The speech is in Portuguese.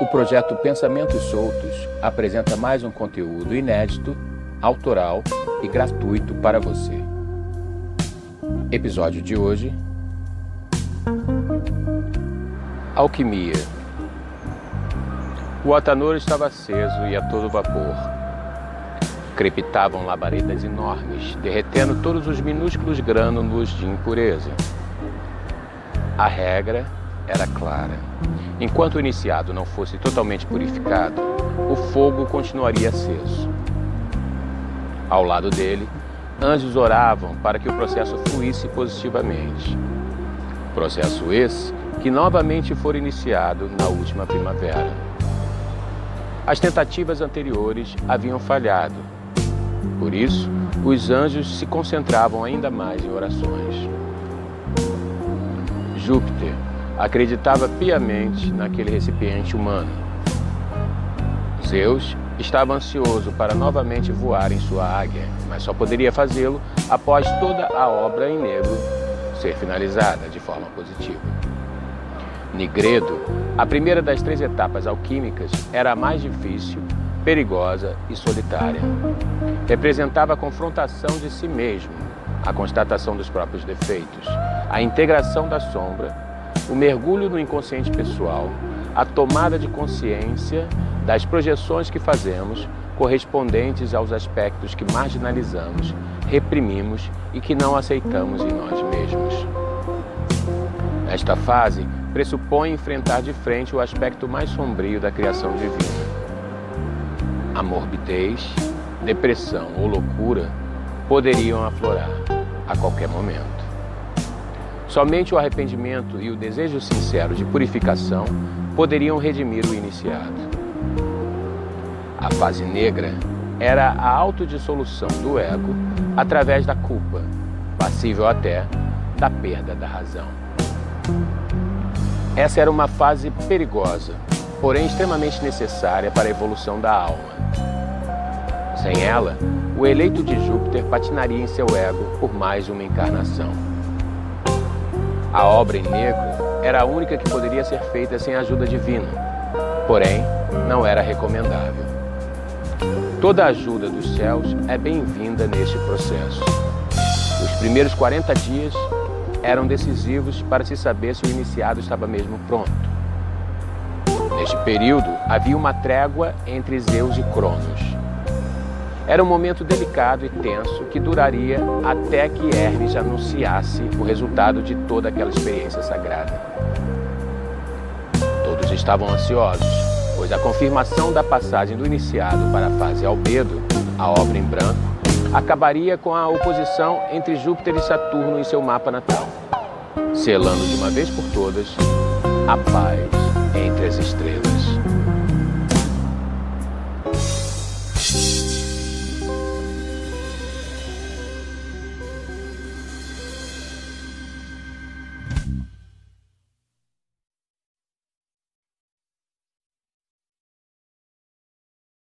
O projeto Pensamentos Soltos apresenta mais um conteúdo inédito, autoral e gratuito para você. Episódio de hoje: Alquimia. O atanor estava aceso e a todo vapor. Crepitavam labaredas enormes, derretendo todos os minúsculos grânulos de impureza. A regra era clara. Enquanto o iniciado não fosse totalmente purificado, o fogo continuaria aceso. Ao lado dele, anjos oravam para que o processo fluísse positivamente. Processo esse que novamente for iniciado na última primavera. As tentativas anteriores haviam falhado. Por isso, os anjos se concentravam ainda mais em orações. Júpiter, acreditava piamente naquele recipiente humano. Zeus estava ansioso para novamente voar em sua águia, mas só poderia fazê-lo após toda a obra em negro ser finalizada de forma positiva. Nigredo, a primeira das três etapas alquímicas, era a mais difícil, perigosa e solitária. Representava a confrontação de si mesmo, a constatação dos próprios defeitos, a integração da sombra o mergulho no inconsciente pessoal, a tomada de consciência das projeções que fazemos correspondentes aos aspectos que marginalizamos, reprimimos e que não aceitamos em nós mesmos. Esta fase pressupõe enfrentar de frente o aspecto mais sombrio da criação divina. A morbidez, depressão ou loucura poderiam aflorar a qualquer momento. Somente o arrependimento e o desejo sincero de purificação poderiam redimir o iniciado. A fase negra era a autodissolução do ego através da culpa, passível até da perda da razão. Essa era uma fase perigosa, porém extremamente necessária para a evolução da alma. Sem ela, o eleito de Júpiter patinaria em seu ego por mais uma encarnação. A obra em negro era a única que poderia ser feita sem ajuda divina, porém, não era recomendável. Toda ajuda dos céus é bem-vinda neste processo. Os primeiros 40 dias eram decisivos para se saber se o iniciado estava mesmo pronto. Neste período, havia uma trégua entre Zeus e Cronos. Era um momento delicado e tenso que duraria até que Hermes anunciasse o resultado de toda aquela experiência sagrada. Todos estavam ansiosos, pois a confirmação da passagem do iniciado para a fase albedo, a obra em branco, acabaria com a oposição entre Júpiter e Saturno em seu mapa natal, selando de uma vez por todas a paz entre as estrelas.